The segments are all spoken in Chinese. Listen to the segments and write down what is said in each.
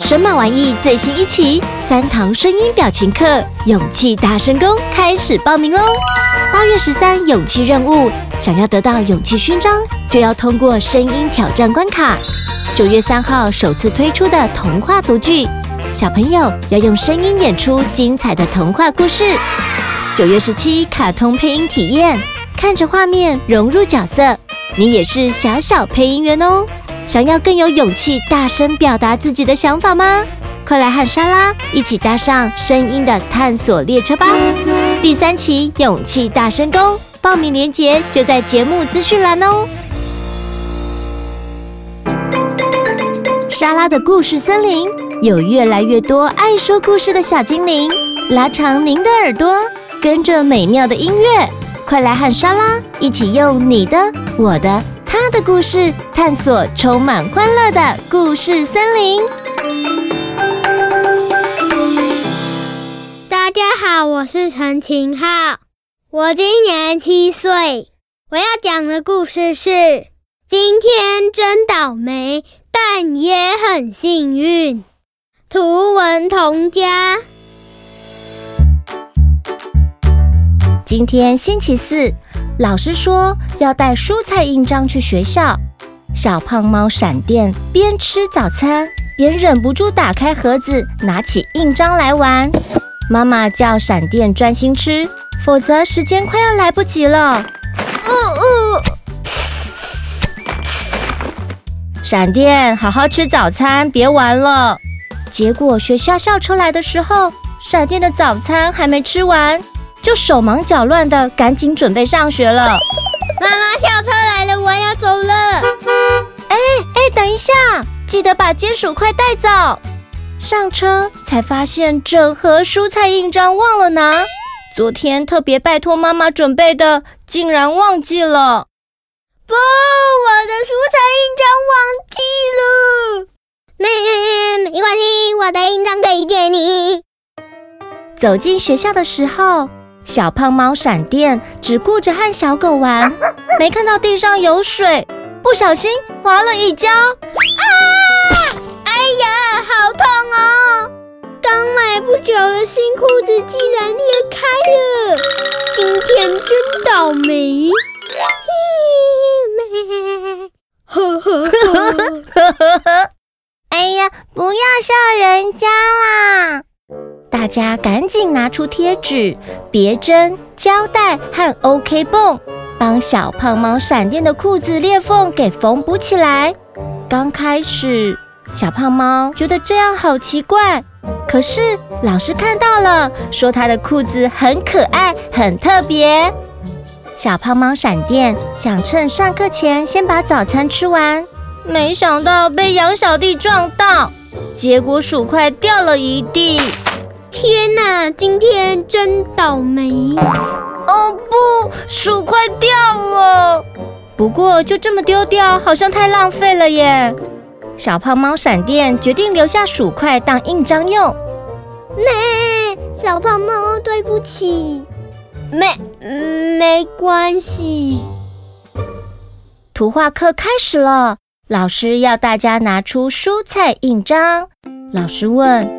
神马玩意最新一期三堂声音表情课，勇气大声功开始报名喽！八月十三勇气任务，想要得到勇气勋章，就要通过声音挑战关卡。九月三号首次推出的童话读剧，小朋友要用声音演出精彩的童话故事。九月十七卡通配音体验，看着画面融入角色，你也是小小配音员哦。想要更有勇气大声表达自己的想法吗？快来和莎拉一起搭上声音的探索列车吧！第三期勇气大声公报名链接就在节目资讯栏哦。莎拉的故事森林有越来越多爱说故事的小精灵，拉长您的耳朵，跟着美妙的音乐，快来和莎拉一起用你的、我的。他的故事，探索充满欢乐的故事森林。大家好，我是陈晴浩，我今年七岁。我要讲的故事是：今天真倒霉，但也很幸运。图文同家。今天星期四。老师说要带蔬菜印章去学校。小胖猫闪电边吃早餐边忍不住打开盒子，拿起印章来玩。妈妈叫闪电专心吃，否则时间快要来不及了。呜呜。闪电，好好吃早餐，别玩了。结果学校校车来的时候，闪电的早餐还没吃完。就手忙脚乱的，赶紧准备上学了。妈妈，校车来了，我要走了。哎哎，等一下，记得把金属块带走。上车才发现整盒蔬菜印章忘了拿，昨天特别拜托妈妈准备的，竟然忘记了。不，我的蔬菜印章忘记了。没没关系，我的印章可以借你。走进学校的时候。小胖猫闪电只顾着和小狗玩，没看到地上有水，不小心滑了一跤。啊！哎呀，好痛哦！刚买不久的新裤子竟然裂开了，今天真倒霉。呵呵呵呵呵呵！哎呀，不要笑人家啦！大家赶紧拿出贴纸、别针、胶带和 OK 绷，帮小胖猫闪电的裤子裂缝给缝补起来。刚开始，小胖猫觉得这样好奇怪，可是老师看到了，说他的裤子很可爱、很特别。小胖猫闪电想趁上课前先把早餐吃完，没想到被羊小弟撞到，结果薯块掉了一地。天哪，今天真倒霉！哦不，薯块掉了。不过就这么丢掉，好像太浪费了耶。小胖猫闪电决定留下薯块当印章用。咩，小胖猫，对不起。没，没关系。图画课开始了，老师要大家拿出蔬菜印章。老师问。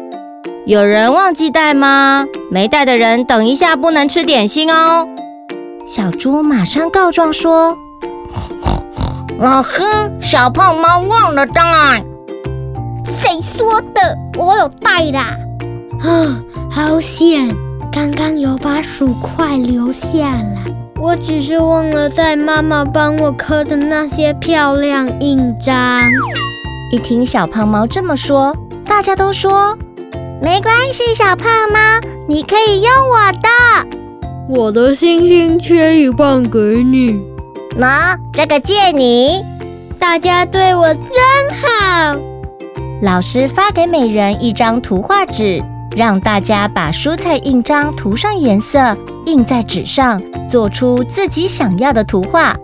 有人忘记带吗？没带的人，等一下不能吃点心哦。小猪马上告状说：“ 老师，小胖猫忘了带。”谁说的？我有带啦。啊，好险！刚刚有把薯块留下来。我只是忘了带妈妈帮我刻的那些漂亮印章。一听小胖猫这么说，大家都说。没关系，小胖猫，你可以用我的。我的星星切一半给你。喏，这个借你。大家对我真好。老师发给每人一张图画纸，让大家把蔬菜印章涂上颜色，印在纸上，做出自己想要的图画。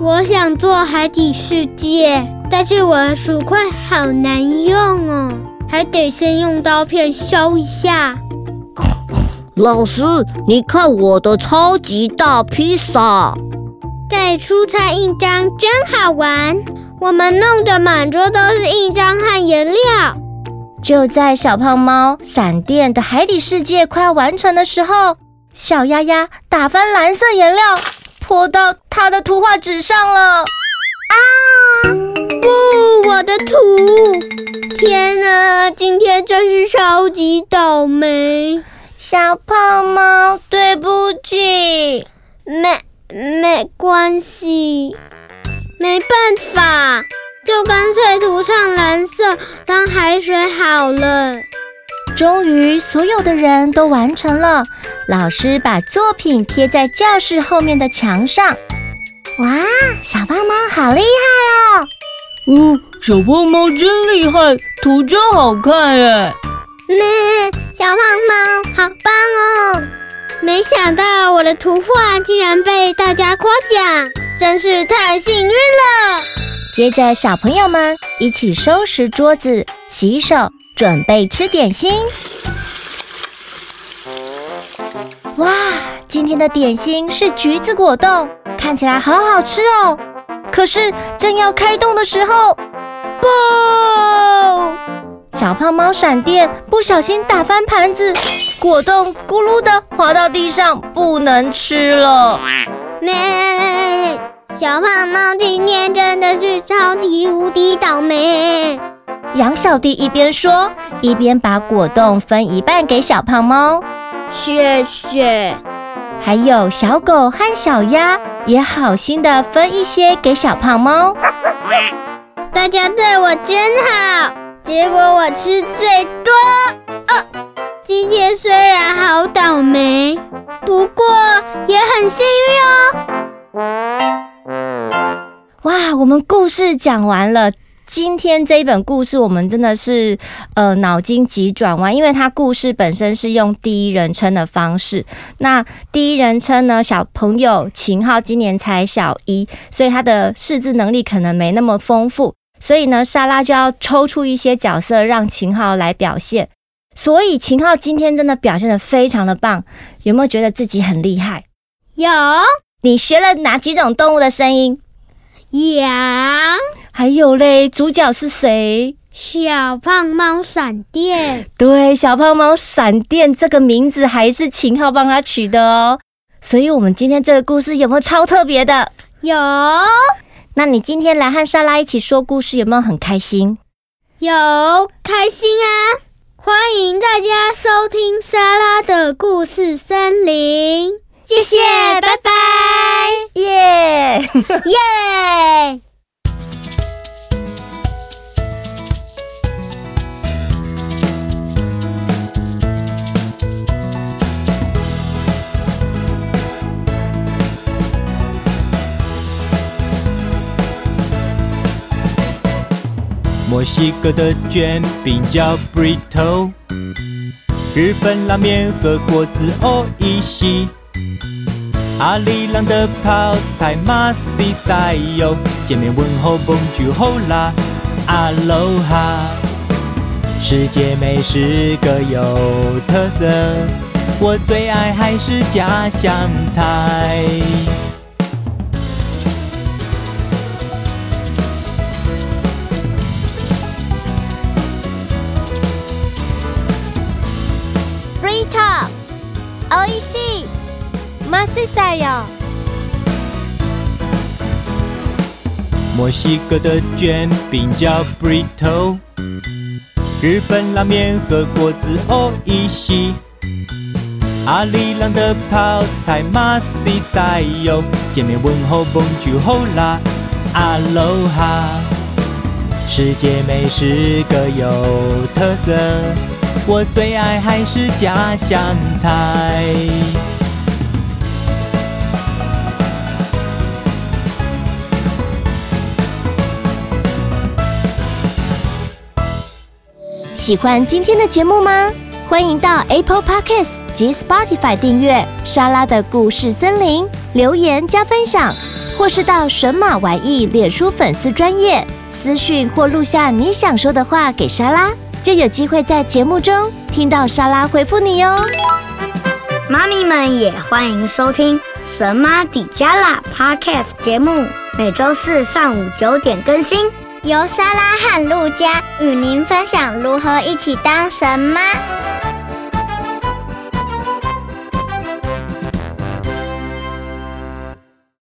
我想做海底世界，但是我的薯块好难用哦。还得先用刀片削一下。老师，你看我的超级大披萨。盖蔬菜印章真好玩，我们弄得满桌都是印章和颜料。就在小胖猫闪电的海底世界快要完成的时候，小丫丫打翻蓝色颜料，泼到它的图画纸上了。啊！不，我的图！天哪，今天真是超级倒霉。小胖猫，对不起。没，没关系，没办法。就干脆涂上蓝色当海水好了。终于，所有的人都完成了。老师把作品贴在教室后面的墙上。哇，小胖猫好厉害哦！哦，小胖猫真厉害，图真好看哎！咩，小胖猫好棒哦！没想到我的图画竟然被大家夸奖，真是太幸运了。接着，小朋友们一起收拾桌子、洗手，准备吃点心。哇，今天的点心是橘子果冻，看起来好好吃哦。可是正要开动的时候，不！小胖猫闪电不小心打翻盘子，果冻咕噜的滑到地上，不能吃了。小胖猫今天真的是超级无敌倒霉。羊小弟一边说，一边把果冻分一半给小胖猫。谢谢。还有小狗和小鸭也好心的分一些给小胖猫。大家对我真好，结果我吃最多。哦，今天虽然好倒霉，不过也很幸运哦。哇，我们故事讲完了。今天这一本故事，我们真的是呃脑筋急转弯，因为它故事本身是用第一人称的方式。那第一人称呢，小朋友秦昊今年才小一，所以他的识字能力可能没那么丰富。所以呢，莎拉就要抽出一些角色让秦昊来表现。所以秦昊今天真的表现的非常的棒，有没有觉得自己很厉害？有。你学了哪几种动物的声音？羊，还有嘞，主角是谁？小胖猫闪电。对，小胖猫闪电这个名字还是秦昊帮他取的哦。所以，我们今天这个故事有没有超特别的？有。那你今天来和莎拉一起说故事，有没有很开心？有，开心啊！欢迎大家收听莎拉的故事森林。谢谢，拜拜，耶耶！墨西哥的卷饼叫 Brito，日本拉面和锅子欧伊西。阿里郎的泡菜马西塞哟，见面问候 Bonjour Hola Aloha，世界美食各有特色，我最爱还是家乡菜。马西塞哟，墨西哥的卷饼叫 Burrito，日本拉面和锅子欧伊西，阿里郎的泡菜马西塞哟，见面问候 Bonjour Hola Aloha，世界美食各有特色，我最爱还是家乡菜。喜欢今天的节目吗？欢迎到 Apple Podcast 及 Spotify 订阅莎拉的故事森林，留言加分享，或是到神马玩意脸书粉丝专页私讯或录下你想说的话给莎拉，就有机会在节目中听到莎拉回复你哟。妈咪们也欢迎收听神马底加拉 Podcast 节目，每周四上午九点更新。由莎拉和路加与您分享如何一起当神妈。